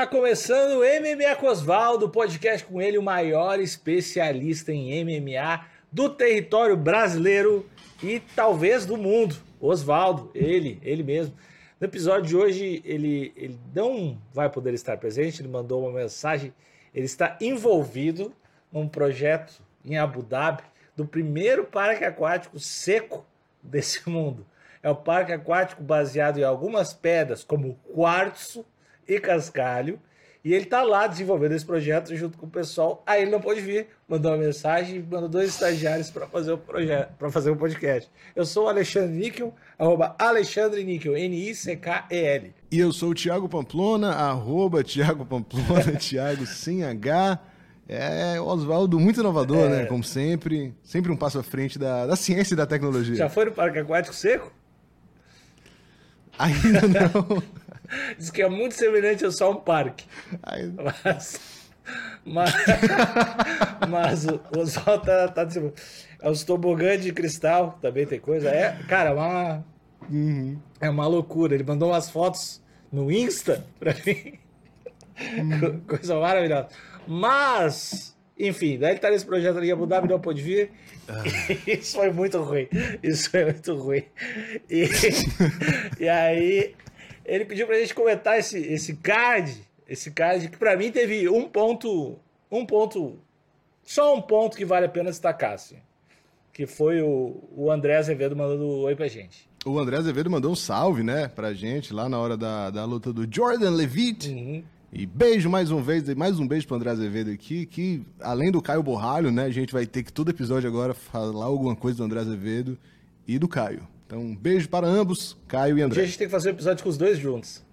Está começando o MMA com Osvaldo, podcast com ele, o maior especialista em MMA do território brasileiro e talvez do mundo. Osvaldo, ele, ele mesmo. No episódio de hoje, ele, ele não vai poder estar presente, ele mandou uma mensagem. Ele está envolvido num projeto em Abu Dhabi do primeiro parque aquático seco desse mundo. É o parque aquático baseado em algumas pedras, como quartzo e cascalho. E ele está lá desenvolvendo esse projeto junto com o pessoal. Aí ele não pôde vir, mandou uma mensagem, mandou dois estagiários para fazer o projeto, para fazer o podcast. Eu sou o Alexandre Níquel, arroba Alexandre Níquel, N-I-C-K-E-L. E eu sou o Thiago Pamplona, arroba Thiago Pamplona, Thiago sem H. É, Oswaldo, muito inovador, é... né? Como sempre. Sempre um passo à frente da, da ciência e da tecnologia. Já foi no Parque Aquático Seco? Ainda não. Diz que é muito semelhante a só um parque. Ainda. Mas, mas, mas o Oswaldo tá, tá dizendo. É os tobogãs de cristal, também tem coisa. É, cara, é uma, uhum. é uma loucura. Ele mandou umas fotos no Insta pra mim. Uhum. Coisa maravilhosa. Mas, enfim, daí ele tá nesse projeto ali, Abu Dhabi não pôde vir. Ah. Isso foi muito ruim. Isso foi muito ruim. E, e aí, ele pediu pra gente comentar esse, esse card. Esse card que pra mim teve um ponto. Um ponto. Só um ponto que vale a pena destacar, assim. Que foi o, o André Azevedo mandando oi pra gente. O André Azevedo mandou um salve, né, pra gente lá na hora da, da luta do Jordan Levitt. Uhum. E beijo mais uma vez, mais um beijo pro André Azevedo aqui, que além do Caio Borralho, né, a gente vai ter que todo episódio agora falar alguma coisa do André Azevedo e do Caio. Então, um beijo para ambos, Caio e André. A gente tem que fazer um episódio com os dois juntos,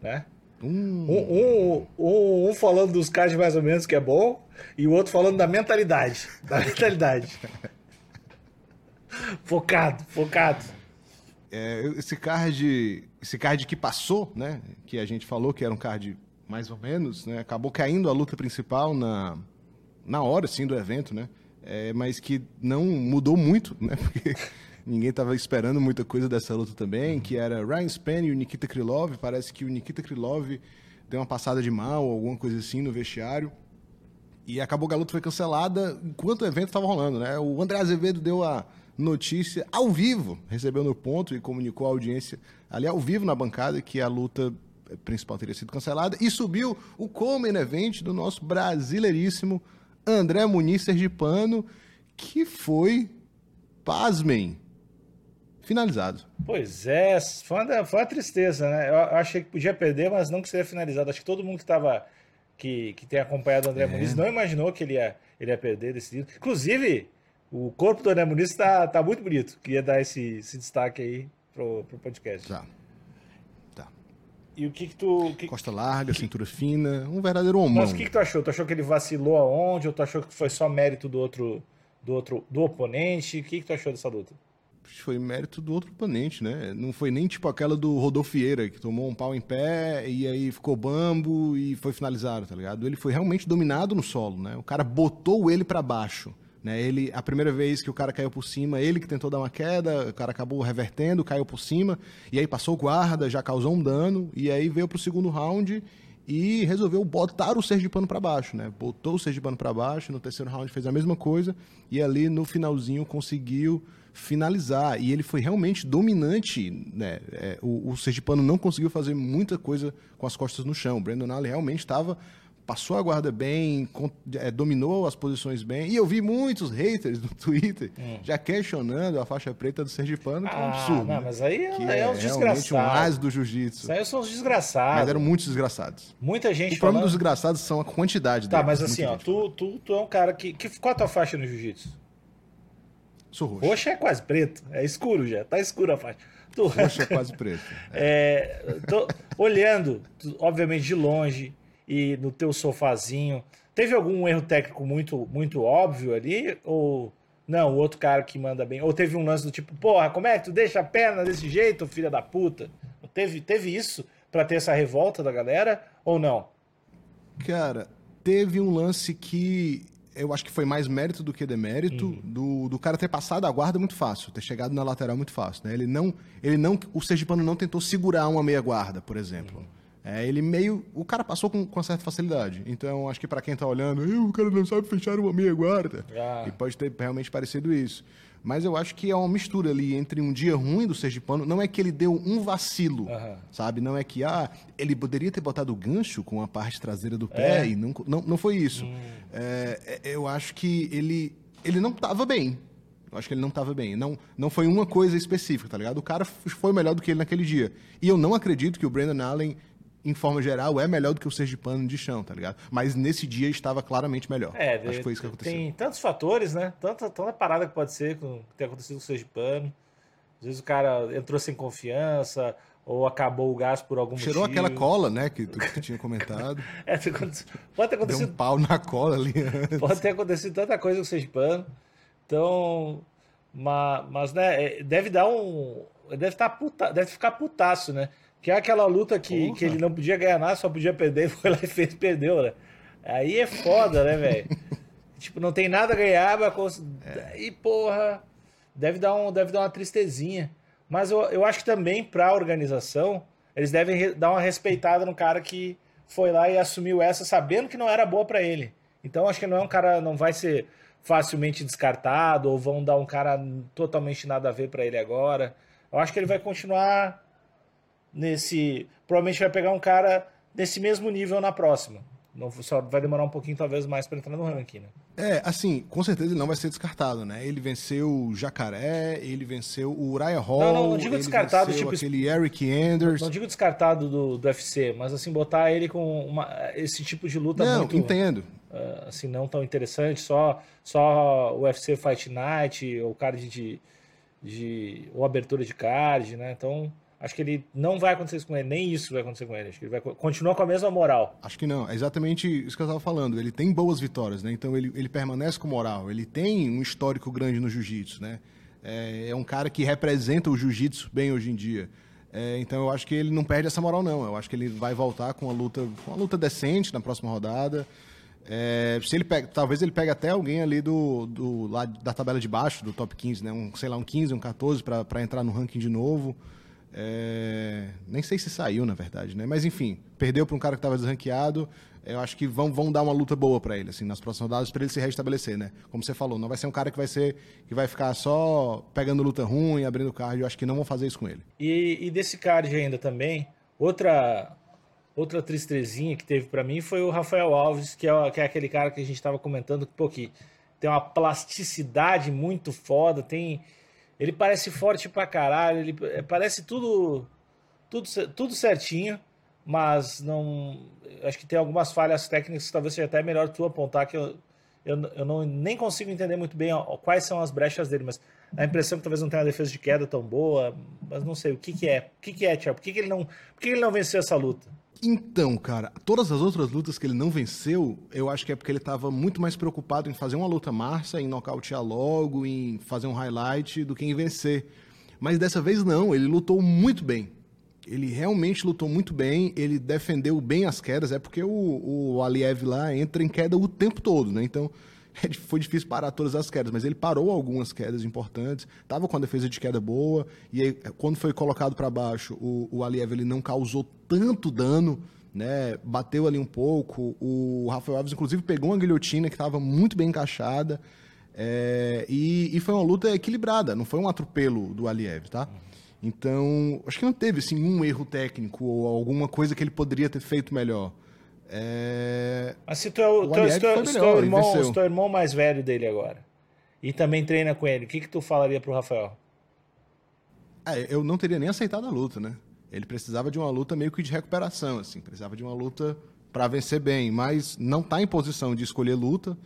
né? Hum. Um, um, um, um, falando dos cards mais ou menos, que é bom, e o outro falando da mentalidade. Da mentalidade. focado, focado. É, esse card, esse card que passou, né? Que a gente falou que era um card mais ou menos, né? Acabou caindo a luta principal na, na hora, sim, do evento, né? É, mas que não mudou muito, né? Porque ninguém estava esperando muita coisa dessa luta também, que era Ryan Spann e o Nikita Krylov. Parece que o Nikita Krylov deu uma passada de mal, alguma coisa assim, no vestiário. E acabou que a luta foi cancelada enquanto o evento estava rolando, né? O André Azevedo deu a notícia ao vivo, recebeu no ponto e comunicou à audiência ali ao vivo na bancada que a luta principal teria sido cancelada, e subiu o Common Event do nosso brasileiríssimo André Muniz Sergipano, que foi, pasmem, finalizado. Pois é, foi uma, foi uma tristeza, né? Eu achei que podia perder, mas não que seria finalizado. Acho que todo mundo que estava que, que tem acompanhado o André é. Muniz não imaginou que ele ia, ele ia perder decidido. Inclusive, o corpo do André Muniz está tá muito bonito. Queria dar esse, esse destaque aí pro, pro podcast. Tá. E o que que tu... Que... Costa larga, que... cintura fina, um verdadeiro homão. Mas o que que tu achou? Tu achou que ele vacilou aonde? Ou tu achou que foi só mérito do outro, do outro, do oponente? O que que tu achou dessa luta? Foi mérito do outro oponente, né? Não foi nem tipo aquela do Rodolfo Vieira, que tomou um pau em pé e aí ficou bambo e foi finalizado, tá ligado? Ele foi realmente dominado no solo, né? O cara botou ele para baixo. Né? Ele, a primeira vez que o cara caiu por cima, ele que tentou dar uma queda, o cara acabou revertendo, caiu por cima, e aí passou guarda, já causou um dano, e aí veio pro segundo round e resolveu botar o Sergipano para baixo, né? Botou o Sergipano para baixo, no terceiro round fez a mesma coisa, e ali no finalzinho conseguiu finalizar. E ele foi realmente dominante, né? É, o, o Sergipano não conseguiu fazer muita coisa com as costas no chão. O Brandon Allen realmente estava passou a guarda bem, é, dominou as posições bem. E eu vi muitos haters no Twitter hum. já questionando a faixa preta do Sergipano, que ah, é um ah, absurdo. Não, né? mas aí, que é, é uns desgraçados. um as do jiu-jitsu. Isso aí são os desgraçados. Mas eram muitos desgraçados. Muita gente O problema falando... dos desgraçados são a quantidade Tá, deles. mas assim, ó, tu, tu, tu é um cara que, que... Qual a tua faixa no jiu-jitsu? Sou roxo. Roxo é quase preto. É escuro já. Tá escuro a faixa. Tu... Roxo é quase preto. É. é tô olhando, obviamente, de longe e no teu sofazinho. Teve algum erro técnico muito, muito óbvio ali? Ou não, o outro cara que manda bem? Ou teve um lance do tipo, porra, como é que tu deixa a perna desse jeito, filha da puta? Teve, teve isso para ter essa revolta da galera ou não? Cara, teve um lance que eu acho que foi mais mérito do que demérito uhum. do, do cara ter passado a guarda muito fácil, ter chegado na lateral muito fácil, né? Ele não, ele não, o Sergipano não tentou segurar uma meia guarda, por exemplo. Uhum É, ele meio. O cara passou com, com certa facilidade. Então, acho que para quem tá olhando, o cara não sabe fechar uma meia guarda. Ah. E pode ter realmente parecido isso. Mas eu acho que é uma mistura ali entre um dia ruim do Sergipano. Não é que ele deu um vacilo, uhum. sabe? Não é que, ah, ele poderia ter botado o gancho com a parte traseira do pé é. e não, não, não foi isso. Hum. É, é eu acho que ele, ele não estava bem. Eu acho que ele não estava bem. Não, não foi uma coisa específica, tá ligado? O cara foi melhor do que ele naquele dia. E eu não acredito que o Brandon Allen em forma geral, é melhor do que o Sergipano de chão, tá ligado? Mas nesse dia estava claramente melhor. É, Acho que foi isso que aconteceu. Tem tantos fatores, né? Tanta, tanta parada que pode ser com, que tem acontecido com o Sergipano. Às vezes o cara entrou sem confiança, ou acabou o gás por algum Cheirou motivo. aquela cola, né, que tu, que tu tinha comentado. é, pode ter acontecido... Deu um pau na cola ali antes. Pode ter acontecido tanta coisa com o Sergipano. Então, mas, mas né, é, deve dar um... Deve, tá puta, deve ficar putaço, né? Que é aquela luta que, que ele não podia ganhar nada, só podia perder, foi lá e fez, perdeu, né? Aí é foda, né, velho? tipo, não tem nada a ganhar, mas. É. E, porra, deve dar, um, deve dar uma tristezinha. Mas eu, eu acho que também, pra organização, eles devem dar uma respeitada no cara que foi lá e assumiu essa, sabendo que não era boa para ele. Então, acho que não é um cara, não vai ser facilmente descartado, ou vão dar um cara totalmente nada a ver para ele agora. Eu acho que ele vai continuar nesse. Provavelmente vai pegar um cara nesse mesmo nível na próxima. Não, só vai demorar um pouquinho, talvez, mais para entrar no ranking, né? É, assim, com certeza ele não vai ser descartado, né? Ele venceu o Jacaré, ele venceu o Uriah Hall. Não, não, não digo descartado, tipo. Aquele Eric Anders. Não, não, digo descartado do, do UFC, mas assim, botar ele com uma, esse tipo de luta não, muito. entendo. Uh, assim, não tão interessante, só, só o UFC Fight Night, ou card de, de. ou abertura de card, né? Então acho que ele não vai acontecer isso com ele, nem isso vai acontecer com ele. Acho que ele vai continuar com a mesma moral. Acho que não, é exatamente isso que eu estava falando. Ele tem boas vitórias, né? Então ele, ele permanece com moral. Ele tem um histórico grande no jiu-jitsu, né? É, é, um cara que representa o jiu-jitsu bem hoje em dia. É, então eu acho que ele não perde essa moral, não. Eu acho que ele vai voltar com uma luta, uma luta decente na próxima rodada. É, se ele pega, talvez ele pegue até alguém ali do, do lá da tabela de baixo, do top 15, né? Um, sei lá, um 15, um 14 para entrar no ranking de novo. É... Nem sei se saiu, na verdade, né? Mas enfim, perdeu para um cara que estava desranqueado. Eu acho que vão, vão dar uma luta boa para ele, assim, nas próximas rodadas, para ele se restabelecer, né? Como você falou, não vai ser um cara que vai ser que vai ficar só pegando luta ruim, abrindo card. Eu acho que não vão fazer isso com ele. E, e desse card ainda também, outra outra tristezinha que teve para mim foi o Rafael Alves, que é, que é aquele cara que a gente estava comentando, pô, que tem uma plasticidade muito foda, tem ele parece forte pra caralho, ele é, parece tudo, tudo, tudo certinho, mas não. Acho que tem algumas falhas técnicas que talvez seja até melhor tu apontar, que eu, eu, eu não, nem consigo entender muito bem ó, quais são as brechas dele, mas a impressão que talvez não tenha uma defesa de queda tão boa, mas não sei, o que que é? O que que é, Thiago? Por que, que ele não, por que ele não venceu essa luta? Então, cara, todas as outras lutas que ele não venceu, eu acho que é porque ele estava muito mais preocupado em fazer uma luta massa, em nocautear logo, em fazer um highlight, do que em vencer. Mas dessa vez não, ele lutou muito bem. Ele realmente lutou muito bem, ele defendeu bem as quedas, é porque o, o Aliev lá entra em queda o tempo todo, né? Então, É foi difícil parar todas as quedas, mas ele parou algumas quedas importantes, estava com a defesa de queda boa, e aí, quando foi colocado para baixo, o, o Aliev ele não causou tanto dano, né? bateu ali um pouco. O Rafael Alves, inclusive, pegou uma guilhotina que estava muito bem encaixada, é, e, e, foi uma luta equilibrada, não foi um atropelo do Aliev, tá? Então, acho que não teve assim, um erro técnico ou alguma coisa que ele poderia ter feito melhor. É... Mas se tu é o, o teu, se tu, é se teu irmão, se teu irmão mais velho dele agora e também treina com ele, o que, que tu falaria pro Rafael? É, eu não teria nem aceitado a luta, né? Ele precisava de uma luta meio que de recuperação, assim, precisava de uma luta para vencer bem, mas não tá em posição de escolher luta.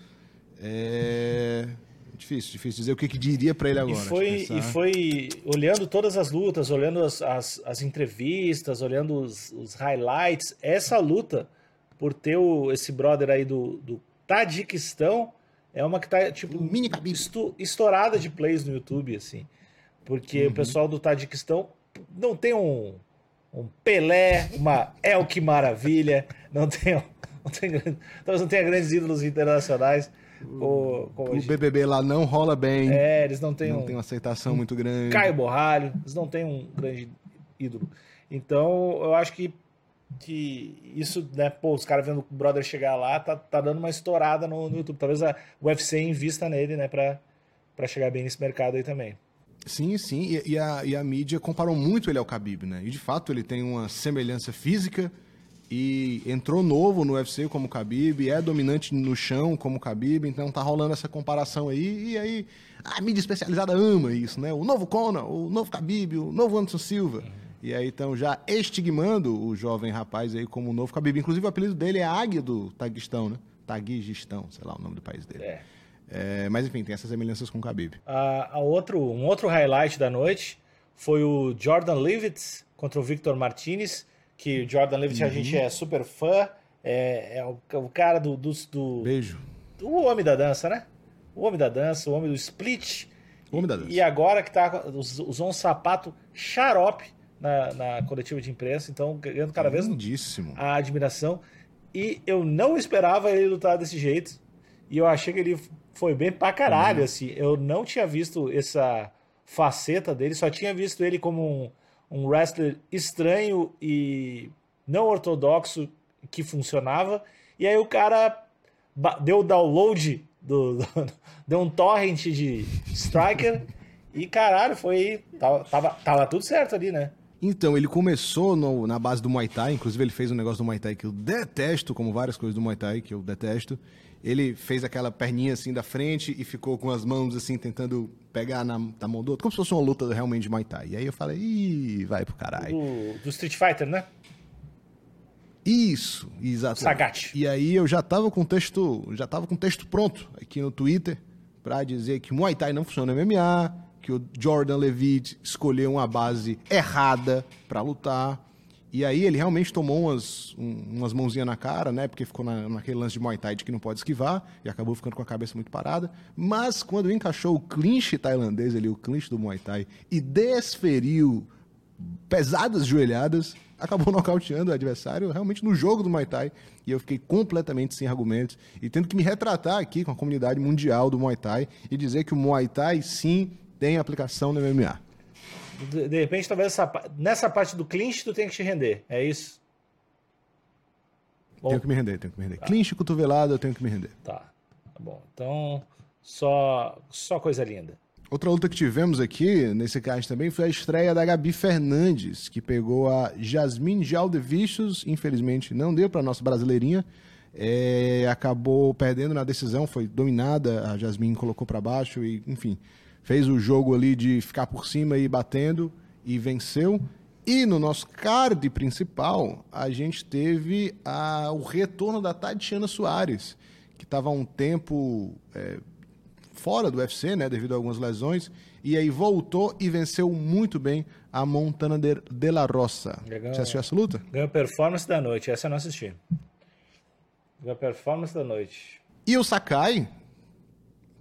É difícil, difícil dizer o que, que diria para ele agora. E foi, e foi olhando todas as lutas, olhando as, as, as entrevistas, olhando os, os, highlights, essa luta por ter o, esse brother aí do, do Tadiquistão, é uma que tá, tipo, mini estu, estourada de plays no YouTube, assim. Porque uhum. o pessoal do Tadiquistão não tem um, um Pelé, uma El que maravilha, não tem, não tem, talvez não tenha grandes ídolos internacionais. O, o BBB lá não rola bem. É, eles não têm não um, tem uma aceitação um, muito grande. Caio Borralho, eles não têm um grande ídolo. Então, eu acho que que isso, né, pô, os caras vendo o brother chegar lá, tá, tá dando uma estourada no, no YouTube. Talvez a UFC invista nele, né, pra, pra chegar bem nesse mercado aí também. Sim, sim, e, e, a, e a mídia comparou muito ele ao Khabib, né? E de fato ele tem uma semelhança física e entrou novo no UFC como Khabib, é dominante no chão como Khabib, então tá rolando essa comparação aí, e aí a mídia especializada ama isso, né? O novo Conor, o novo Khabib, o novo Anderson Silva. E aí estão já estigmando o jovem rapaz aí como o novo Khabib. Inclusive o apelido dele é Águia do Taguistão, né? Taguistão, sei lá o nome do país dele. É. É, mas enfim, tem essas semelhanças com o Khabib. A outro, um outro highlight da noite foi o Jordan Leavitt contra o Victor Martinez, que o Jordan Leavitt a gente é super fã, é, é o, o cara do, do, do... Beijo. O homem da dança, né? O homem da dança, o homem do split. O homem da dança. E agora que tá, us- usou um sapato xarope na, na coletiva de imprensa, então ganhando cada vez Lindíssimo. a admiração. E eu não esperava ele lutar desse jeito. E eu achei que ele foi bem pra caralho, assim. Eu não tinha visto essa faceta dele, só tinha visto ele como um, um wrestler estranho e não ortodoxo que funcionava. E aí o cara deu o download, do, do- deu um torrent de Striker. e caralho, foi. Tava, tava, tava tudo certo ali, né? Então, ele começou no- na base do Muay Thai, inclusive ele fez um negócio do Muay Thai que eu detesto, como várias coisas do Muay Thai que eu detesto. Ele fez aquela perninha assim da frente e ficou com as mãos assim tentando pegar na, na mão do outro, como se fosse uma luta realmente de Muay Thai. E aí eu falei, ih, vai pro caralho. Do, do Street Fighter, né? Isso, exato. Sagat. E aí eu já tava com o texto, já tava com texto pronto aqui no Twitter pra dizer que Muay Thai não funciona no MMA, que o Jordan Levitt escolheu uma base errada pra lutar. E aí ele realmente tomou umas, um- umas mãozinhas na cara, né? Porque ficou na- naquele lance de Muay Thai de que não pode esquivar e acabou ficando com a cabeça muito parada. Mas quando encaixou o clinch tailandês ali, o clinch do Muay Thai, e desferiu pesadas joelhadas, acabou nocauteando o adversário realmente no jogo do Muay Thai. E eu fiquei completamente sem argumentos e tendo que me retratar aqui com a comunidade mundial do Muay Thai e dizer que o Muay Thai sim tem aplicação no MMA. De, de repente, talvez essa nessa parte do clinch tu tenha que te render. É isso? Bom, Tenho que me render, tenho que me render. Clinch, cotovelada, eu tenho que me render. tá. Tá bom. Então, só, só coisa linda. Outra luta que tivemos aqui, nesse card também, foi a estreia da Gabi Fernandes, que pegou a Jasmine Jaldevichus, infelizmente não deu para nossa brasileirinha, É, acabou perdendo na decisão, foi dominada, a Jasmine colocou para baixo e, enfim, fez o jogo ali de ficar por cima e batendo e venceu. E no nosso card principal, a gente teve a- o retorno da Tatiana Soares, que estava há um tempo é, fora do UFC, né, devido a algumas lesões, e aí voltou e venceu muito bem a Montana de, de la Roça. Legal. Você assistiu essa luta? Ganhou performance da noite. Essa eu não assisti. Ganhou performance da noite. E o Sakai,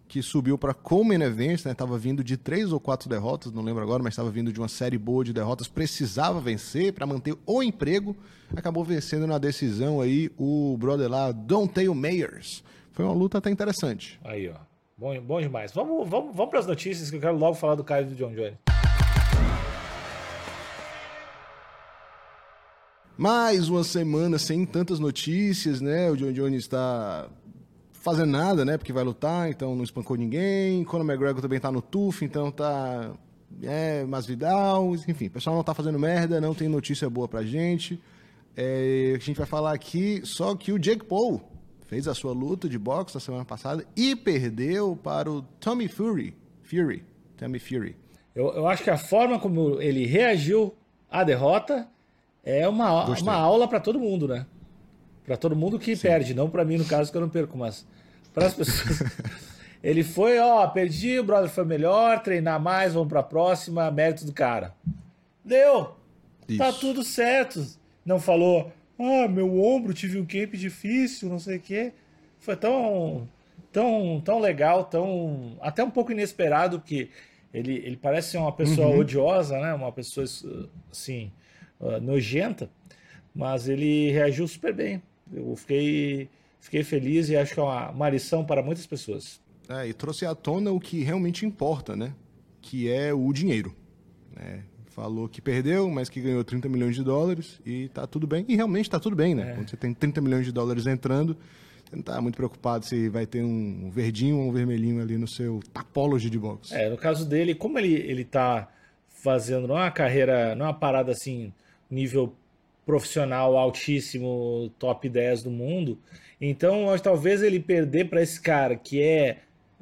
que subiu para Coleman Events, né, tava vindo de três ou quatro derrotas, não lembro agora, mas estava vindo de uma série boa de derrotas, precisava vencer para manter o emprego, acabou vencendo na decisão aí o brother lá, Dante Mayers. Foi uma luta até interessante. Aí, ó. Bom, bom demais. Vamos, vamos, vamos para as notícias que eu quero logo falar do Caio e do John Jones. Mais uma semana sem tantas notícias, né? O John Jones está fazendo nada, né? Porque vai lutar, então não espancou ninguém. Conor McGregor também tá no TUF, então tá. É, Masvidal, enfim, o pessoal não tá fazendo merda, não tem notícia boa pra gente. É, a gente vai falar aqui só que o Jake Paul fez a sua luta de boxe na semana passada e perdeu para o Tommy Fury. Fury. Tommy Fury. Eu, eu acho que a forma como ele reagiu à derrota é uma, Gostei. uma aula para todo mundo, né? Para todo mundo que perde, não para mim no caso que eu não perco, mas para as pessoas. ele foi, ó, perdi, o brother foi melhor, treinar mais, vamos para a próxima, mérito do cara. Deu. Tá Isso. tudo certo. Não falou, ah, meu ombro, tive um camp difícil, não sei o quê. Foi tão, tão, tão legal, tão até um pouco inesperado que ele, ele parece ser uma pessoa odiosa, né? Uma pessoa assim uh, nojenta, mas ele reagiu super bem. Eu fiquei, fiquei feliz e acho que é uma, uma lição para muitas pessoas. É, e trouxe à tona o que realmente importa, né? Que é o dinheiro. né? falou que perdeu, mas que ganhou 30 milhões de dólares e tá tudo bem. E realmente tá tudo bem, né? É. Quando você tem 30 milhões de dólares entrando, você não tá muito preocupado se vai ter um verdinho ou um vermelhinho ali no seu Tapology de boxe. É, no caso dele, como ele, ele tá fazendo não é uma carreira, não é uma parada assim, nível profissional altíssimo, top 10 do mundo, então talvez ele perder para esse cara que é,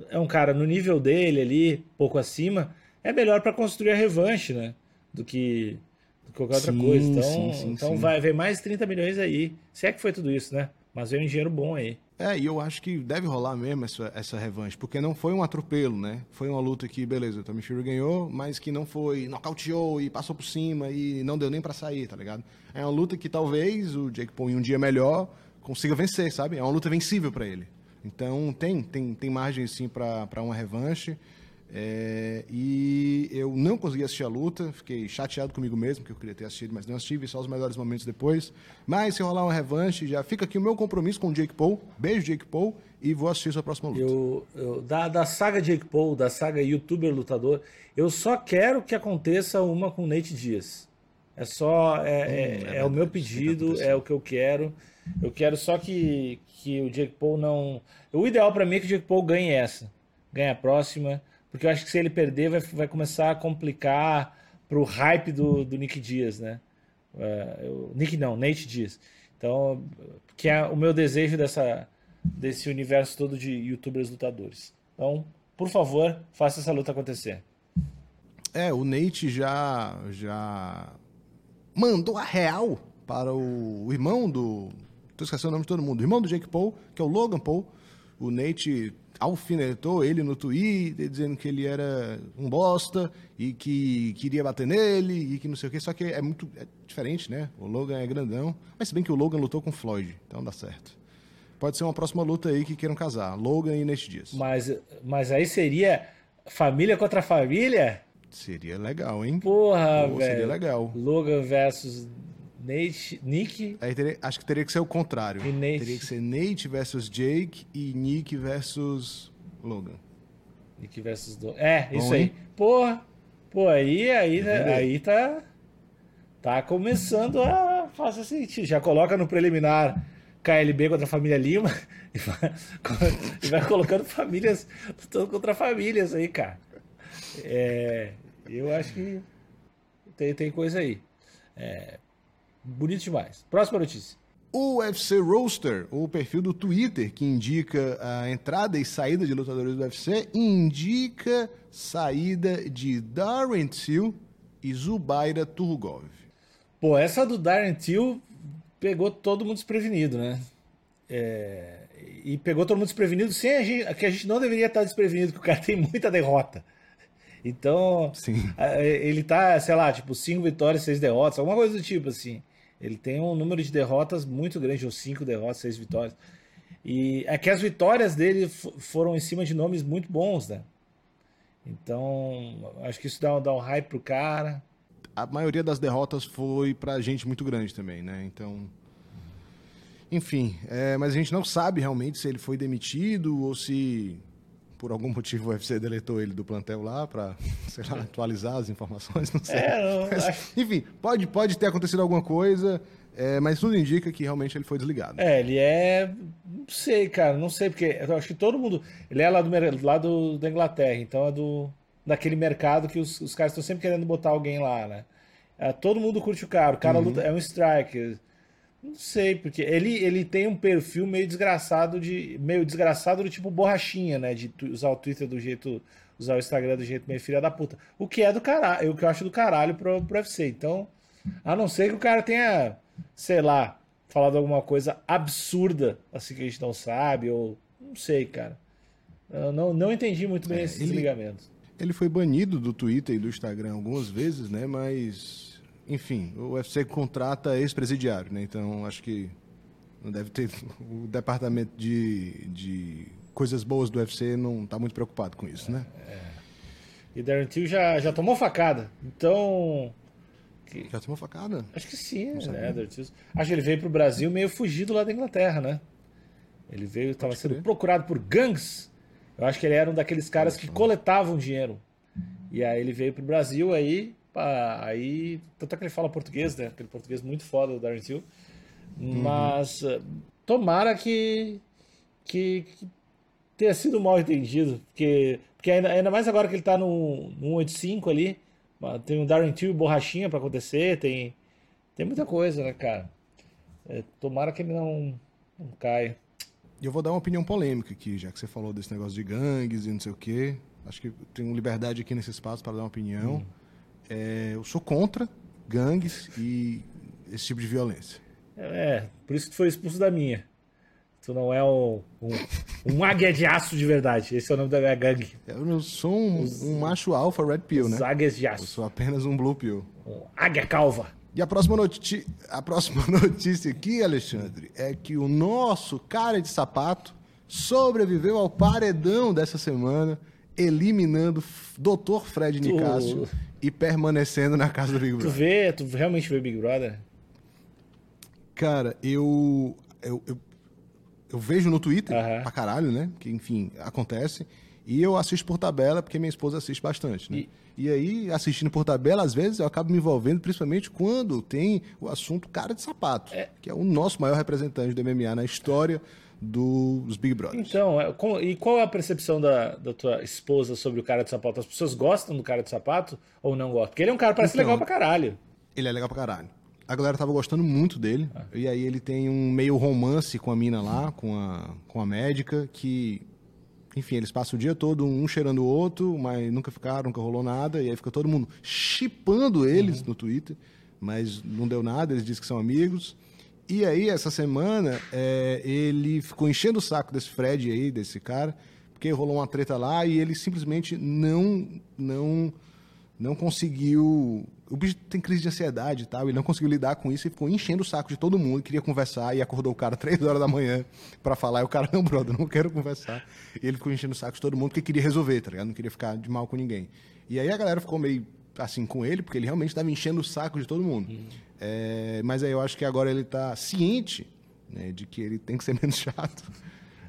é um cara no nível dele ali, pouco acima, é melhor para construir a revanche, né? Do que, do que qualquer outra Sim, coisa. Então, sim, sim, então vai ver mais 30 milhões aí. Se é que foi tudo isso, né? Mas veio um dinheiro bom aí. É, e eu acho que deve rolar mesmo essa, essa revanche, porque não foi um atropelo, né? Foi uma luta que, beleza, o Tommy Fury ganhou, mas que não foi nocauteou e passou por cima e não deu nem pra sair, tá ligado? É uma luta que talvez o Jake Paul em um dia melhor consiga vencer, sabe? É uma luta vencível pra ele. Então tem, tem, tem margem sim pra uma revanche. É, e eu não consegui assistir a luta, fiquei chateado comigo mesmo, que eu queria ter assistido, mas não assisti, só os melhores momentos depois. Mas se rolar uma revanche, já fica aqui o meu compromisso com o Jake Paul. Beijo, Jake Paul, e vou assistir sua próxima luta. Eu, eu- da, da saga Jake Paul, da saga youtuber lutador, eu só quero que aconteça uma com o Nate Diaz. É só. É, é- é é o meu pedido, é o que eu quero. Eu quero só que, que o Jake Paul não. O ideal pra mim é que o Jake Paul ganhe essa. Ganhe a próxima. Porque eu acho que se ele perder, vai, vai começar a complicar pro hype do, do Nick Diaz, né? Eu- Nick não, Nate Diaz. Então, que é o meu desejo dessa, desse universo todo de youtubers lutadores. Então, por favor, faça essa luta acontecer. É, o Nate já, já mandou a real para o, o irmão do. Tô esquecendo o nome de todo mundo. O irmão do Jake Paul, que é o Logan Paul. O Nate alfinetou ele no Twitter, dizendo que ele era um bosta e que queria bater nele e que não sei o quê. Só que é muito é diferente, né? O Logan é grandão. Mas se bem que o Logan lutou com o Floyd, então dá certo. Pode ser uma próxima luta aí que queiram casar. Logan e Nate Diaz. Mas, mas aí seria família contra família? Seria legal, hein? Porra, Pô, velho. seria legal. Logan versus Nate, Nick. Aí teria- acho que teria que ser o contrário. E Nate. Teria que ser Nate versus Jake e Nick versus Logan. Nick versus do... É, Bom, isso aí. hein? Porra. Pô, aí, aí, né, aí tá. Tá começando a fazer sentido. Já coloca no preliminar KLB contra a família Lima e vai, e vai colocando famílias lutando contra famílias aí, cara. É, eu acho que tem, tem coisa aí. É, bonito demais. Próxima notícia. O UFC Roaster, o perfil do Twitter que indica a entrada e saída de lutadores do UFC, indica saída de Darren Till e Zubaira Turgov. Pô, essa do Darren Till pegou todo mundo desprevenido, né? É, e pegou todo mundo desprevenido sem a gente, que a gente não deveria estar desprevenido, porque o cara tem muita derrota. Então, Sim. ele tá, sei lá, tipo, cinco vitórias, seis derrotas, alguma coisa do tipo assim. Ele tem um número de derrotas muito grande, ou cinco derrotas, seis vitórias. E é que as vitórias dele fo- foram em cima de nomes muito bons, né? Então, acho que isso dá, dá um hype pro cara. A maioria das derrotas foi pra gente muito grande também, né? Então. Enfim, é, mas a gente não sabe realmente se ele foi demitido ou se por algum motivo o UFC deletou ele do plantel lá pra, sei lá, atualizar as informações, não sei. É, não, Mas, enfim, pode, pode ter acontecido alguma coisa, é, mas tudo indica que realmente ele foi desligado. É, ele é. Não sei, cara, não sei, porque eu acho que todo mundo. Ele é lá, do, lá do, da Inglaterra, então é do daquele mercado que os, os caras estão sempre querendo botar alguém lá, né? É, todo mundo curte o cara, o cara luta, é um striker. Não sei, porque ele, ele tem um perfil meio desgraçado de. meio desgraçado do tipo borrachinha, né? De usar o Twitter do jeito. usar o Instagram do jeito meio filha da puta. O que é do caralho, o que eu acho do caralho pro, pro UFC. Então, a não ser que o cara tenha, sei lá, falado alguma coisa absurda, assim que a gente não sabe, ou. Não sei, cara. Eu não, não entendi muito bem É, esse ele- desligamento. Ele foi banido do Twitter e do Instagram algumas vezes, né? Mas, enfim, o UFC contrata ex-presidiário, né? Então acho que não deve ter. O departamento de, de coisas boas do UFC não tá muito preocupado com isso, né? E Darren Till já, já tomou facada. Então. que- Já tomou facada? Acho que sim, sabia. né, Darren Till. Acho que ele veio pro Brasil meio fugido lá da Inglaterra, né? Ele veio, estava sendo procurado por gangues. Eu acho que ele era um daqueles caras que coletavam dinheiro. E aí ele veio pro Brasil aí, pá, aí. Tanto é que ele fala português, né? Aquele português muito foda do Darren Till. Mas uhum. tomara que, que, que, tenha sido mal entendido. Porque, porque ainda, ainda mais agora que ele tá no, no 185 ali. Tem o Darren Till borrachinha para acontecer, tem, tem muita coisa, né, cara? É, tomara que ele não, não caia. E eu vou dar uma opinião polêmica aqui, já que você falou desse negócio de gangues e não sei o quê. Acho que tenho liberdade aqui nesse espaço para dar uma opinião. Hum. É, eu sou contra gangues e esse tipo de violência. É, por isso que tu foi expulso da minha. Tu não é um, um, um águia de aço de verdade. Esse é o nome da minha gangue. Eu não sou um, os, um macho alfa red pill, né? águias de aço. Eu sou apenas um blue pill. Um águia calva. E a próxima, noti a próxima notícia aqui, Alexandre, é que o nosso cara de sapato sobreviveu ao paredão dessa semana, eliminando Dr. Fred tu... Nicásio e permanecendo na casa do Big Brother. Tu vê, tu realmente vê Big Brother? Cara, eu, eu, eu, eu vejo no Twitter uhum. pra caralho, né? Que, enfim, acontece. E eu assisto por tabela, porque minha esposa assiste bastante, né? E, e aí, assistindo por tabela, às vezes eu acabo me envolvendo, principalmente quando tem o assunto cara de sapato, é. que é o nosso maior representante do MMA na história dos Big Brothers. Então, é, e qual é a percepção da, da tua esposa sobre o cara de sapato? As pessoas gostam do cara de sapato ou não gostam? Porque ele é um cara que parece então, legal pra caralho. Ele é legal pra caralho a galera tava gostando muito dele. Ah. E aí ele tem um meio romance com a mina lá, com a, com a médica, que. Enfim, eles passam o dia todo um cheirando o outro, mas nunca ficaram, nunca rolou nada. E aí fica todo mundo chipando eles uhum. no Twitter, mas não deu nada, eles dizem que são amigos. E aí, essa semana, é, ele ficou enchendo o saco desse Fred aí, desse cara, porque rolou uma treta lá e ele simplesmente não, não não conseguiu. O bicho tem crise de ansiedade e tal, ele não conseguiu lidar com isso e ficou enchendo o saco de todo mundo, queria conversar e acordou o cara três horas da manhã para falar. E o cara, não, brother, não quero conversar. E ele ficou enchendo o saco de todo mundo porque queria resolver, tá ligado? Não queria ficar de mal com ninguém. E aí a galera ficou meio assim com ele, porque ele realmente estava enchendo o saco de todo mundo. Uhum. É, mas aí eu acho que agora ele está ciente né, de que ele tem que ser menos chato.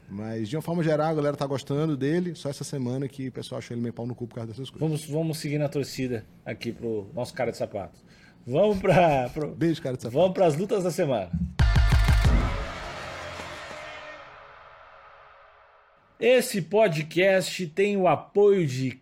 Mas, de uma forma geral, a galera tá gostando dele. Só essa semana que o pessoal achou ele meio pau no cu por causa dessas coisas. Vamos, vamos seguir na torcida aqui pro nosso cara de sapato. Vamos pra. Pro... Beijo, cara de sapato. Vamos pras lutas da semana. Esse podcast tem o apoio de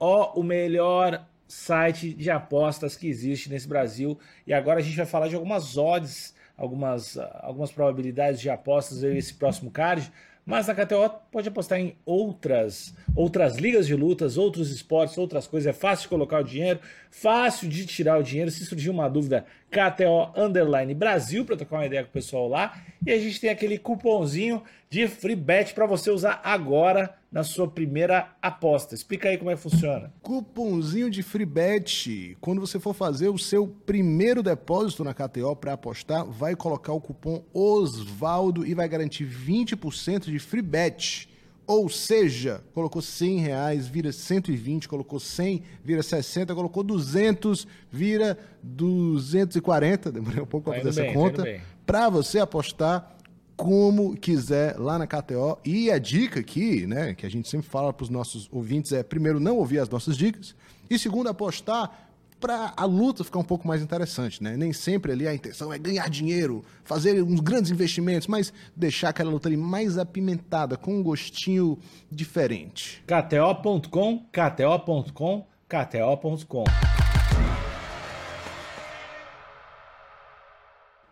KTO, o melhor site de apostas que existe nesse Brasil. E agora a gente vai falar de algumas odds algumas, algumas probabilidades de apostas esse próximo card, mas na KTO pode apostar em outras, outras ligas de lutas, outros esportes, outras coisas. É fácil de colocar o dinheiro, fácil de tirar o dinheiro. Se surgir uma dúvida, KTO Underline Brasil para trocar uma ideia com o pessoal lá. E a gente tem aquele cupomzinho de free bet para você usar agora na sua primeira aposta. Explica aí como é que funciona. Cupomzinho de free bet. Quando você for fazer o seu primeiro depósito na KTO para apostar, vai colocar o cupom Osvaldo e vai garantir 20% de free bet. Ou seja, colocou 100 reais, vira 120, colocou 100, vira 60, colocou 200, vira 240, demorei um pouco para fazer bem, essa conta, para você apostar como quiser lá na KTO. E a dica aqui, né, que a gente sempre fala para os nossos ouvintes é, primeiro, não ouvir as nossas dicas, e segundo, apostar para a luta ficar um pouco mais interessante, né? Nem sempre ali a intenção é ganhar dinheiro, fazer uns grandes investimentos, mas deixar aquela luta ali mais apimentada, com um gostinho diferente. KTO.com, KTO.com, KTO.com.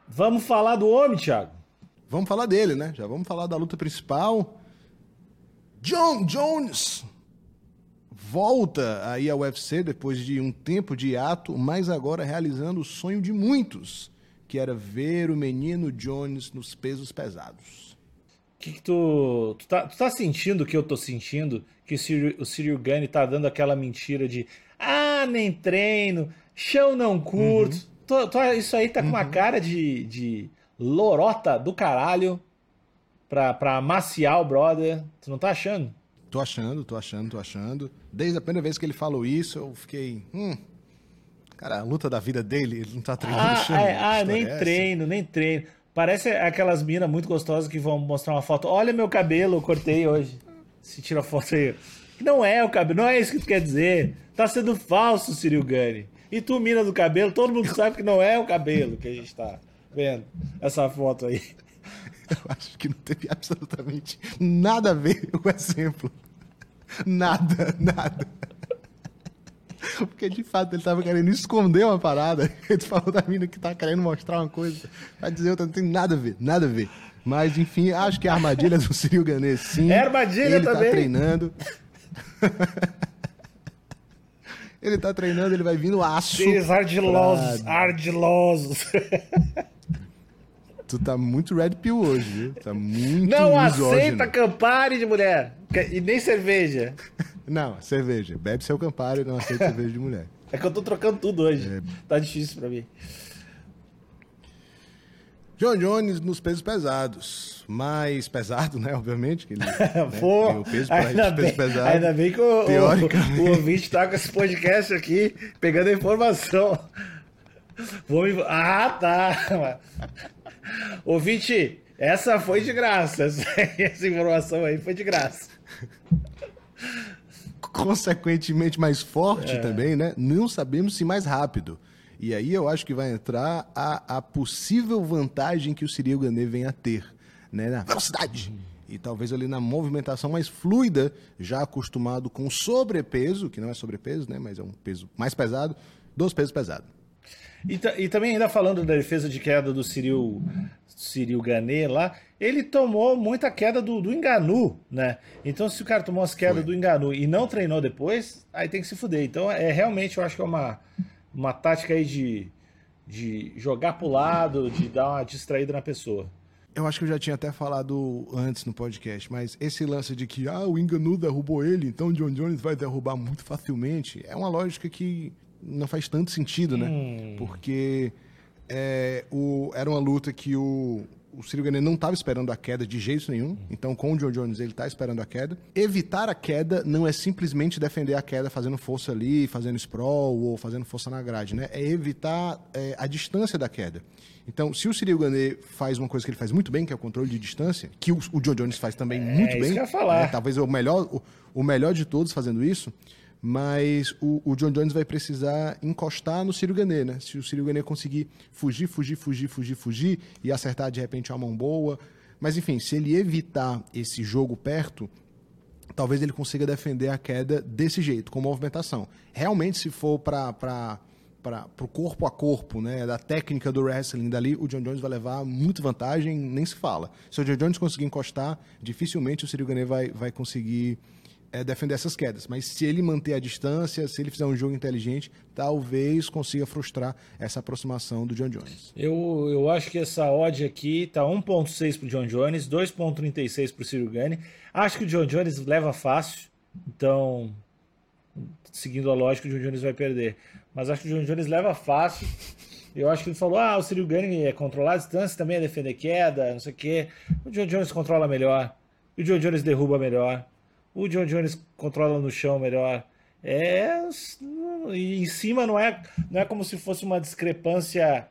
Vamos falar do homem, Thiago? Vamos falar dele, né? Já vamos falar da luta principal. John Jones volta aí ao UFC depois de um tempo de ato, mas agora realizando o sonho de muitos, que era ver o menino Jones nos pesos pesados. O que, que, tu, tu, tá, tu tá sentindo o que eu tô sentindo? Que o Cyril, o Gane tá dando aquela mentira de ah, nem treino, chão não curto. Uhum. Tô, tô, isso aí tá com uma uhum. cara de, de lorota do caralho pra, pra amaciar o brother. Tu não tá achando? Tô achando, tô achando, tô achando. Desde a primeira vez que ele falou isso, eu fiquei. Hum, cara, a luta da vida dele, ele não tá treinando ah, chão. É, ah, nem é treino, nem treino. Parece aquelas minas muito gostosas que vão mostrar uma foto. Olha meu cabelo, eu cortei hoje. Se tira a foto aí. Não é o cabelo, não é isso que tu quer dizer. Tá sendo falso, Cyril Gani. E tu, mina do cabelo, todo mundo sabe que não é o cabelo que a gente tá vendo essa foto aí. Eu acho que não teve absolutamente nada a ver com o exemplo. Nada, nada. Porque de fato ele tava querendo esconder uma parada. Ele falou da mina que tá querendo mostrar uma coisa. Vai dizer outra, não tem nada a ver, nada a ver. Mas enfim, acho que é a armadilha do Cyril Ganês, sim. É armadilha ele também. Ele tá treinando. ele tá treinando, ele vai vindo aço. Seres ardilosos, pra... ardilosos. Tu tá muito red pill hoje, viu? Tá muito Não misógino. aceita Campari de mulher. E nem cerveja. Não, cerveja. Bebe seu Campari e não aceita cerveja de mulher. É que eu tô trocando tudo hoje. É... Tá difícil pra mim. John Jones nos pesos pesados. Mais pesado, né? Obviamente. Que ele, né, Pô, tem o peso pra ainda, bem, pesado, ainda bem que o, o, o ouvinte tá com esse podcast aqui, pegando a informação. Vou me... Ah, tá. Ouvinte, essa foi de graça. Essa informação aí foi de graça. Consequentemente mais forte é. também, né? Não sabemos se mais rápido. E aí eu acho que vai entrar a, a possível vantagem que o Cyril Gane vem a ter, né? Na velocidade. E talvez ali na movimentação mais fluida, já acostumado com sobrepeso, que não é sobrepeso, né? Mas é um peso mais pesado, dos pesos pesados. E, e, também ainda falando da defesa de queda do Cyril, Cyril Gane lá, ele tomou muita queda do, do Enganu, né? Então se o cara tomou as quedas Foi. do Enganu e não treinou depois, aí tem que se fuder. Então é realmente, eu acho que é uma, uma tática aí de, de jogar pro lado, de dar uma distraída na pessoa. Eu acho que eu já tinha até falado antes no podcast, mas esse lance de que ah, o Enganu derrubou ele, então o John Jones vai derrubar muito facilmente, é uma lógica que não faz tanto sentido, né? Hum. Porque é, o, era uma luta que o, o Ciro Gane não estava esperando a queda de jeito nenhum. Então, com o John Jones, ele está esperando a queda. Evitar a queda não é simplesmente defender a queda fazendo força ali, fazendo sprawl ou fazendo força na grade, né? É evitar é, a distância da queda. Então, se o Cyril Gane faz uma coisa que ele faz muito bem, que é o controle de distância, que o, o John Jones faz também é, muito bem. Isso que eu ia falar. Né? Talvez o melhor, o, o melhor de todos fazendo isso mas o, o, John Jones vai precisar encostar no Ciro Gane, né? Se o Ciro Gane conseguir fugir, fugir, fugir, fugir, fugir e acertar de repente uma mão boa. Mas enfim, se ele evitar esse jogo perto, talvez ele consiga defender a queda desse jeito, com movimentação. Realmente, se for para para o corpo a corpo, né, da técnica do wrestling dali, o John Jones vai levar muita vantagem, nem se fala. Se o John Jones conseguir encostar, dificilmente o Ciro Gane vai, vai conseguir é, defender essas quedas. Mas se ele manter a distância, se ele fizer um jogo inteligente, talvez consiga frustrar essa aproximação do John Jones. Eu, eu acho que essa odd aqui tá 1.6 para o John Jones, 2.36 para o Ciro Gane. Acho que o John Jones leva fácil, então, seguindo a lógica, o John Jones vai perder. Mas acho que o John Jones leva fácil. Eu acho que ele falou: ah, o Cyril Gane é controlar a distância, também é defender queda, não sei o quê. O John Jones controla melhor. O John Jones derruba melhor o John Jones controla no chão melhor. É. E em cima não é, não é como se fosse uma discrepância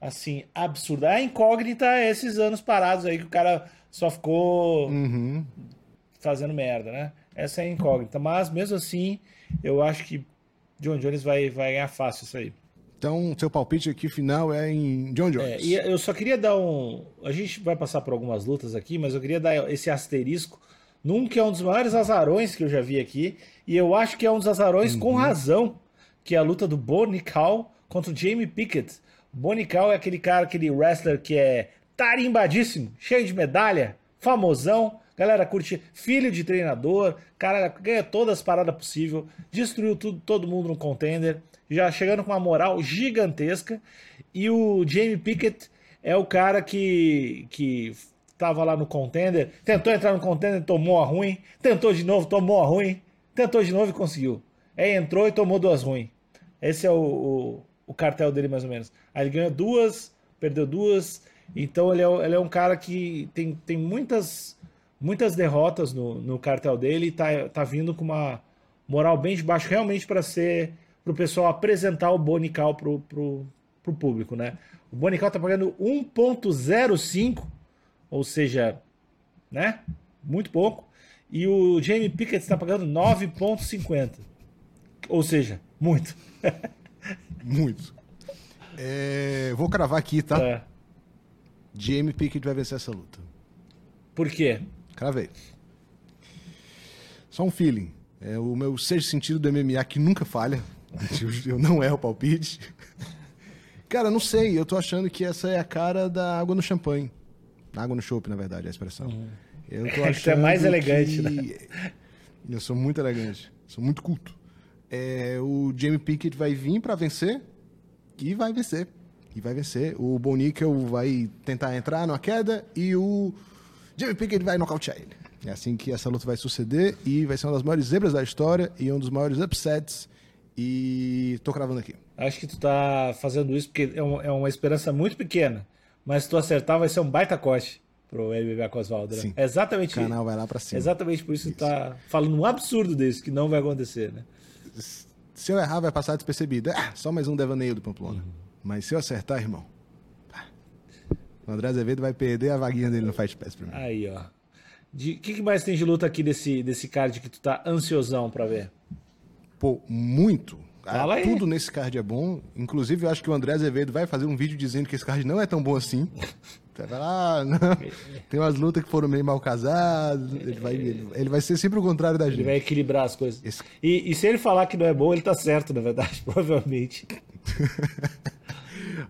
assim, absurda. A incógnita é esses anos parados aí que o cara só ficou uhum. fazendo merda, né? Essa é a incógnita. Mas mesmo assim, eu acho que John Jones vai, vai ganhar fácil isso aí. Então, seu palpite aqui final é em John Jones. É, e eu só queria dar um. A gente vai passar por algumas lutas aqui, mas eu queria dar esse asterisco num que é um dos maiores azarões que eu já vi aqui, e eu acho que é um dos azarões uhum. com razão, que é a luta do Bonical contra o Jamie Pickett. Bonical é aquele cara, aquele wrestler que é tarimbadíssimo, cheio de medalha, famosão, galera curte, filho de treinador, cara ganha todas as paradas possíveis, destruiu tudo, todo mundo no contender, já chegando com uma moral gigantesca, e o Jamie Pickett é o cara que, que tava lá no contender, tentou entrar no contender, tomou a ruim, tentou de novo, tomou a ruim, tentou de novo e conseguiu. Aí entrou e tomou duas ruins. Esse é o, o, o, cartel dele, mais ou menos. Aí ele ganhou duas, perdeu duas. Então ele é, ele é um cara que tem, tem muitas, muitas derrotas no, no cartel dele e tá, tá vindo com uma moral bem de baixo, realmente para ser para o pessoal apresentar o Bonical pro, pro, pro público, né? O Bonical tá pagando 1.05 ou seja, né? Muito pouco. E o Jamie Pickett está pagando 9,50. Ou seja, muito. muito. É, vou cravar aqui, tá? É. Jamie Pickett vai vencer essa luta. Por quê? Cravei. Só um feeling. É o meu sexto sentido do MMA que nunca falha. Eu não erro o palpite. Cara, não sei. Eu tô achando que essa é a cara da água no champanhe. Água no chopp, na verdade, é a expressão. Uhum. Eu tô achando é mais elegante, que... né? Eu sou muito elegante. Sou muito culto. É, o Jamie Pickett vai vir para vencer e vai vencer. E vai vencer. O Bonickel vai tentar entrar numa queda e o Jamie Pickett vai nocautear ele. É assim que essa luta vai suceder e vai ser uma das maiores zebras da história e um dos maiores upsets. E tô cravando aqui. Acho que tu tá fazendo isso porque é, é uma esperança muito pequena. Mas se tu acertar, vai ser um baita corte pro MMA com Oswaldo. Né? É exatamente O canal vai lá pra cima. Exatamente por isso, isso. que tá falando um absurdo desse, que não vai acontecer, né? Se eu errar, vai passar despercebido. É, só mais um devaneio do Pamplona. Uhum. Mas se eu acertar, irmão. O André Azevedo vai perder a vaguinha dele no Fight Pass pra mim. Aí, ó. O que, que mais tem de luta aqui desse, desse card que tu tá ansiosão pra ver? Pô, muito. Fala aí. Tudo nesse card é bom. Inclusive, eu acho que o André Azevedo vai fazer um vídeo dizendo que esse card não é tão bom assim. Você vai lá, ah, não. Tem umas lutas que foram meio mal casadas. Ele vai, ele, vai ser sempre o contrário da gente. Ele vai equilibrar as coisas. Esse... E, e, se ele falar que não é bom, ele tá certo, na verdade, provavelmente.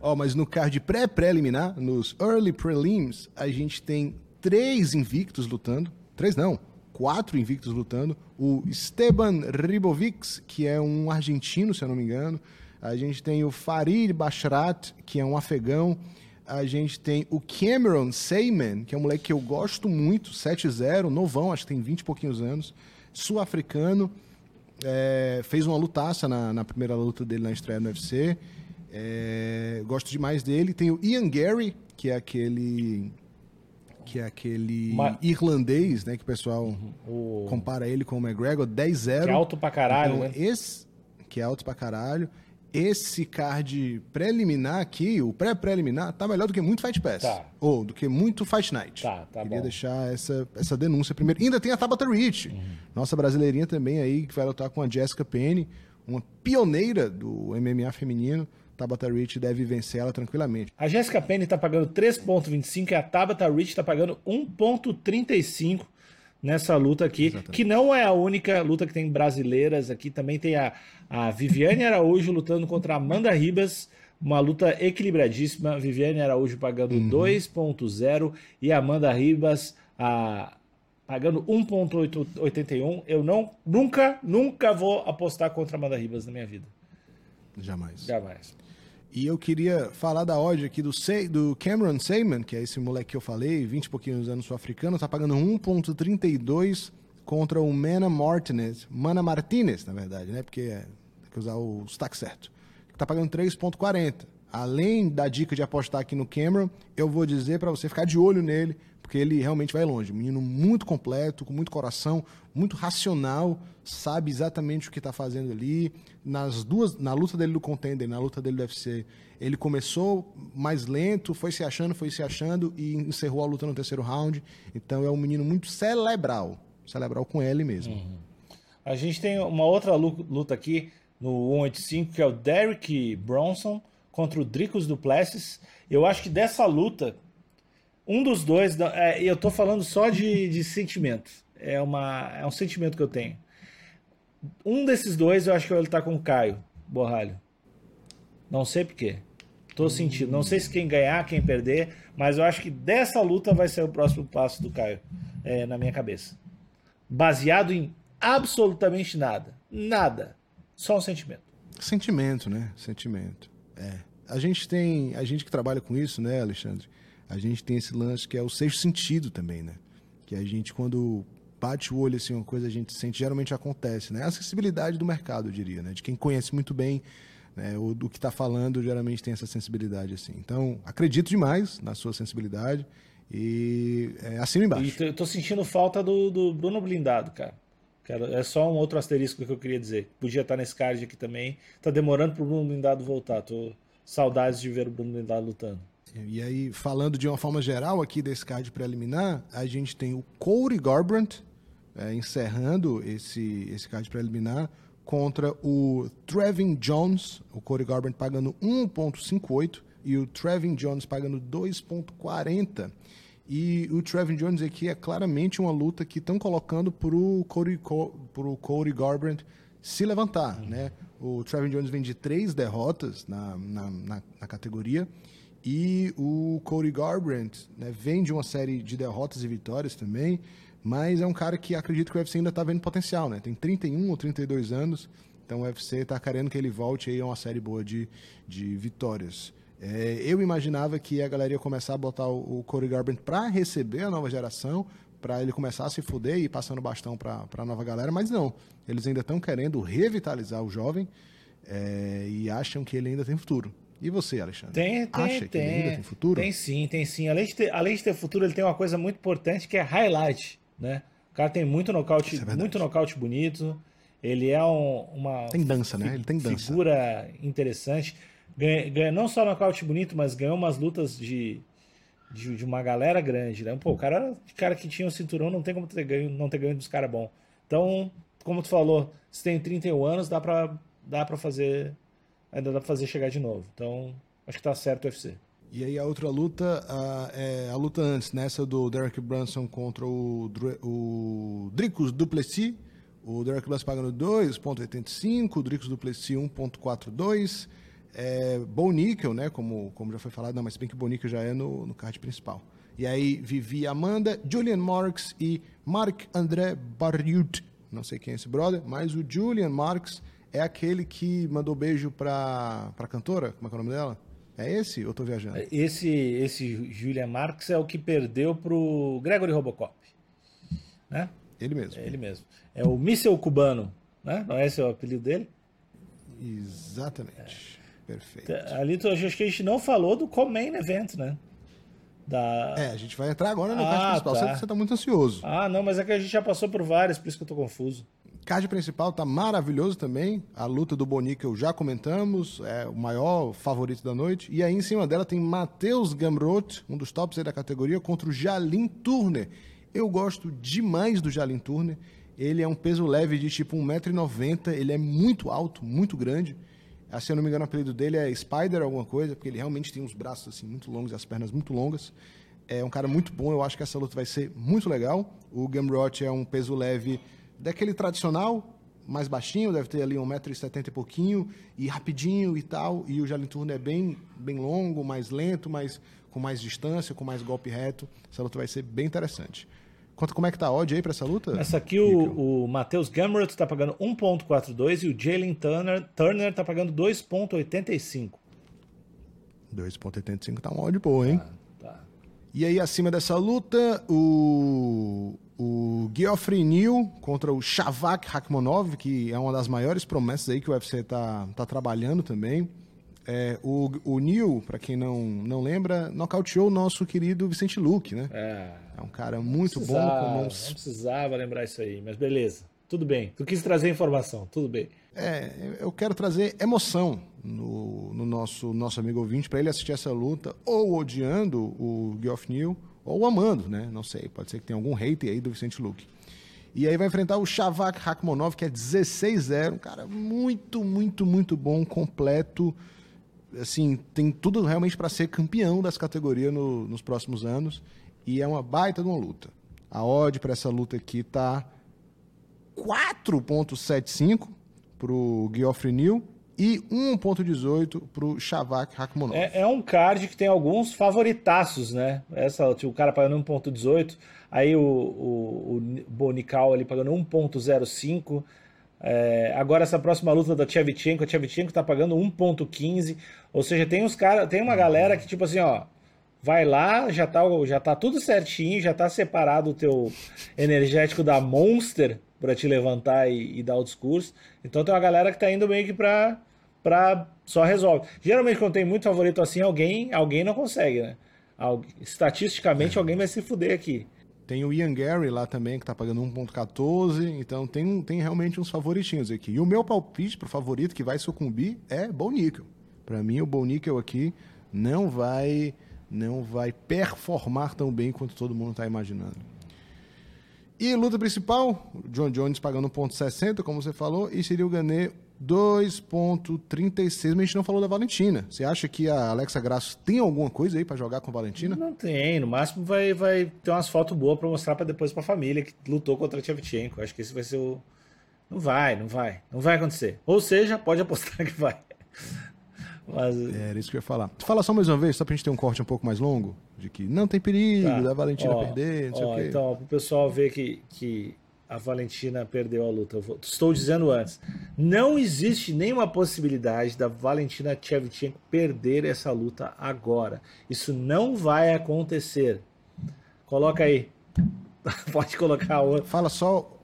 Ó, oh, mas no card pré-preliminar, nos early prelims, a gente tem três invictos lutando. Três não, quatro invictos lutando. O Esteban Ribovics, que é um argentino, se eu não me engano. A gente tem o Farid Bashrat, que é um afegão. A gente tem o Cameron Seyman, que é um moleque que eu gosto muito, 7-0, novão, acho que tem 20 e pouquinhos anos. Sul-africano. É, fez uma lutaça na, na, primeira luta dele na estreia no UFC. É, gosto demais dele. Tem o Ian Gary, que é aquele que é aquele Uma... irlandês, né? Que o pessoal uhum. o... compara ele com o McGregor, 10-0. Que é alto pra caralho, então, né? Esse, que é alto pra caralho. Esse card preliminar aqui, o pré-preliminar, tá melhor do que muito Fight Pass. Tá. Ou do que muito Fight Night. Tá, tá Queria bom. deixar essa, essa denúncia primeiro. ainda tem a Tabata Rich, uhum. nossa brasileirinha também aí, que vai lutar com a Jessica Penny, uma pioneira do MMA feminino. Tabata Rich deve vencer ela tranquilamente. A Jessica Penny está pagando 3,25 e a Tabata Rich está pagando 1,35 nessa luta aqui, Exatamente. que não é a única luta que tem brasileiras aqui. Também tem a, a Viviane Araújo lutando contra a Amanda Ribas. Uma luta equilibradíssima. Viviane Araújo pagando uhum. 2,0 e Amanda Ribas a, pagando 1,81. Eu não, nunca, nunca vou apostar contra a Amanda Ribas na minha vida. Jamais. Jamais. E eu queria falar da odd aqui do, do Cameron Seyman, que é esse moleque que eu falei, 20 e pouquinhos anos sul-africano, tá pagando 1.32 contra o Mana Martinez, Mana Martinez, na verdade, né? Porque é, tem que usar o sotaque certo. Tá pagando 3.40. Além da dica de apostar aqui no Cameron, eu vou dizer para você ficar de olho nele, porque ele realmente vai longe. Menino muito completo, com muito coração, muito racional, sabe exatamente o que está fazendo ali. Nas duas, na luta dele do contender, na luta dele do UFC, ele começou mais lento, foi se achando, foi se achando e encerrou a luta no terceiro round. Então é um menino muito cerebral, cerebral com ele mesmo. Uhum. A gente tem uma outra luta aqui no 185 que é o Derek Bronson contra o Dricos Duplessis. Eu acho que dessa luta um dos dois, é, eu tô falando só de, de sentimento. É, uma, é um sentimento que eu tenho. Um desses dois eu acho que ele tá com o Caio Borralho. Não sei porquê. Tô sentindo. Não sei se quem ganhar, quem perder, mas eu acho que dessa luta vai ser o próximo passo do Caio, é, na minha cabeça. Baseado em absolutamente nada. Nada. Só um sentimento. Sentimento, né? Sentimento. É. A gente tem. A gente que trabalha com isso, né, Alexandre? a gente tem esse lance que é o sexto sentido também, né? Que a gente, quando bate o olho assim, uma coisa a gente sente, geralmente acontece, né? A acessibilidade do mercado, eu diria, né? De quem conhece muito bem né? o do que está falando, geralmente tem essa sensibilidade assim. Então, acredito demais na sua sensibilidade e é e embaixo. E eu tô sentindo falta do, do Bruno Blindado, cara. É só um outro asterisco que eu queria dizer. Podia estar nesse card aqui também. Tá demorando pro Bruno Blindado voltar. Tô saudades de ver o Bruno Blindado lutando. E aí, falando de uma forma geral aqui desse card preliminar, a gente tem o Corey Garbrandt, é, encerrando esse, esse card preliminar contra o Trevin Jones, o Corey Garbrandt pagando 1.58 e o Trevin Jones pagando 2.40. E o Trevin Jones aqui é claramente uma luta que estão colocando para o Cody, pro Cody Garbrandt se levantar, uhum. né? O Trevin Jones vem de três derrotas na, na, na, na categoria e o Cody Garbrandt né, vem de uma série de derrotas e vitórias também, mas é um cara que acredito que o UFC ainda está vendo potencial, né? Tem 31 ou 32 anos, então o UFC está querendo que ele volte aí a uma série boa de, de vitórias. É, eu imaginava que a galera ia começar a botar o, o Corey Garbrandt para receber a nova geração, para ele começar a se fuder e ir passando bastão para a nova galera, mas não. Eles ainda estão querendo revitalizar o jovem é, e acham que ele ainda tem futuro. E você, Alexandre? Tem, tem, Acha tem. que ele ainda tem futuro? Tem sim, tem sim. Além de, ter, além de ter futuro, ele tem uma coisa muito importante que é highlight, né? O cara tem muito nocaute, é muito nocaute bonito. Ele é um, uma tem dança, né? Ele tem dança. figura interessante. Ganha, ganha não só nocaute bonito, mas ganhou umas lutas de, de, de, uma galera grande, né? Pô, o cara, cara que tinha o cinturão não tem como ter ganho, não ter ganho dos caras bons. Então, como tu falou, se tem 31 anos, dá pra, dá pra fazer. Ainda dá pra fazer chegar de novo. Então, acho que tá certo o UFC. E aí a outra luta, a, é a luta antes, nessa do Derek Brunson contra o, o Dricus Duplessis. O Derek Brunson pagando 2.85, o Dricus Duplessis 1.42. É, Nickel, né, como, como já foi falado, não, mas bem que Nickel já é no, no card principal. E aí Vivi Amanda, Julian Marks e Marc André Barriut. Não sei quem é esse brother, mas o Julian Marks é aquele que mandou beijo pra, pra cantora, como é, é o nome dela? É esse ou tô viajando? Esse, esse Julian Marks é o que perdeu pro Gregory Robocop. Né? Ele mesmo. É ele mesmo. É o míssel cubano, né? Não é esse o apelido dele? Exatamente. É. Perfeito. Ali acho que a gente não falou do Comain Event, né? Da... É, a gente vai entrar agora no ah, card principal. Tá. Você, você tá muito ansioso. Ah, não, mas é que a gente já passou por vários, por isso que eu tô confuso. Card principal tá maravilhoso também. A luta do Bonica já comentamos, é o maior favorito da noite. E aí em cima dela tem Matheus Gamrot, um dos tops aí da categoria, contra o Jalin Turner. Eu gosto demais do Jalin Turner. Ele é um peso leve de tipo 1,90m, ele é muito alto, muito grande. Ah, se eu não me engano, o apelido dele é Spider alguma coisa, porque ele realmente tem os braços assim muito longos e as pernas muito longas. É um cara muito bom, eu acho que essa luta vai ser muito legal. O Gamrot é um peso leve daquele tradicional, mais baixinho, deve ter ali 1,70m e pouquinho, e rapidinho e tal. E o Jalinturno é bem, bem longo, mais lento, mas com mais distância, com mais golpe reto. Essa luta vai ser bem interessante. Conta como é que tá a odd aí para essa luta? Essa aqui o, o Matheus Gamrot tá pagando 1.42 e o Jalen Turner, Turner tá pagando 2.85. 2.85 tá uma odd boa, hein? Tá, tá. E aí acima dessa luta, o o Geoffrey Neal contra o Shavak Rakhmonov, que é uma das maiores promessas aí que o UFC tá, tá trabalhando também. É, o, o Neil, para quem não, não lembra, nocauteou o nosso querido Vicente Luque, né? É. É um cara muito bom com mãos. Não precisava lembrar isso aí, mas beleza. Tudo bem. Tu quis trazer informação, tudo bem. É, eu quero trazer emoção no, no nosso, nosso amigo ouvinte para ele assistir essa luta, ou odiando o Geoff Neal, ou amando, né? Não sei, pode ser que tenha algum hater aí do Vicente Luque. E aí vai enfrentar o Shavak Rakhmonov, que é 16-0, um cara muito, muito, muito bom, completo, assim, tem tudo realmente para ser campeão dessa categoria no, nos próximos anos. E é uma baita de uma luta. A odd para essa luta aqui tá 4.75 pro Geoffrey Neal e 1.18 pro Shavak Rakhmonov. É, é, um card que tem alguns favoritaços, né? Essa, tipo, o cara pagando 1.18, aí o, o, o Bonical ali pagando 1.05, é, agora essa próxima luta da Tchevchenko, a Tchevchenko tá pagando 1.15, ou seja, tem uns cara, tem uma galera que tipo assim, ó, vai lá, já tá, já tá tudo certinho, já tá separado o teu energético da Monster para te levantar e, e, dar o discurso. Então tem uma galera que tá indo meio que pra, pra só resolve. Geralmente quando tem muito favorito assim, alguém, alguém não consegue, né? estatisticamente é. alguém vai se fuder aqui. Tem o Ian Gary lá também, que tá pagando 1.14, então tem, tem realmente uns favoritinhos aqui. E o meu palpite pro favorito que vai sucumbir é Nickel. Para mim, o Nickel aqui não vai não vai performar tão bem quanto todo mundo está imaginando. E luta principal, John Jones pagando 1.60, como você falou, e Cyril Gane 2.36, mas a gente não falou da Valentina. Você acha que a Alexa Grasso tem alguma coisa aí para jogar com a Valentina? Não tem, no máximo vai, vai ter umas fotos boas para mostrar para depois para a família que lutou contra a Tchevchenko. Acho que esse vai ser o não vai, não vai, não vai acontecer. Ou seja, pode apostar que vai. Mas... É, era isso que eu ia falar. Fala só mais uma vez, só pra gente ter um corte um pouco mais longo, de que não tem perigo tá. da Valentina ó, perder, não sei ó, o quê. Então, pro pessoal ver que, que a Valentina perdeu a luta. Vou, estou dizendo antes, não existe nenhuma possibilidade da Valentina Shevchenko perder essa luta agora. Isso não vai acontecer. Coloca aí. Pode colocar outra. Fala só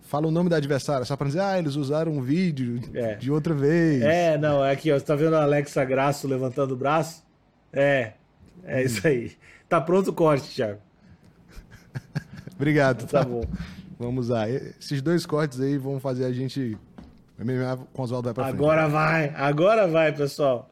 fala o nome da adversária, só pra dizer, ah, eles usaram um vídeo é. de outra vez. É, não, é aqui, ó. Você tá vendo a Alexa Graço levantando o braço? É, é isso aí. Tá pronto o corte, Thiago. Obrigado. Tá, tá bom. Vamos lá. Esses dois cortes aí vão fazer a gente. Com o Oswaldo vai pra Agora frente. vai, agora vai, pessoal.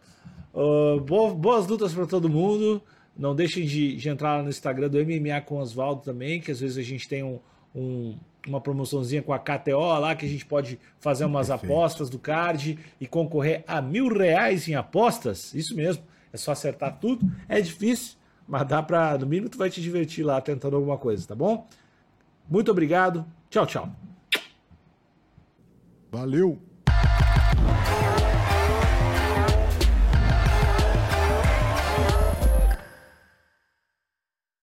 Uh, boas lutas para todo mundo. Não deixem de, de, entrar no Instagram do MMA com Oswaldo também, que às vezes a gente tem um, um uma promoçãozinha com a KTO lá, que a gente pode fazer umas Perfeito. apostas do card e concorrer a mil reais em apostas. Isso mesmo, é só acertar tudo. É difícil, mas dá para, no mínimo, tu vai te divertir lá tentando alguma coisa, tá bom? Muito obrigado. Tchau, tchau. Valeu.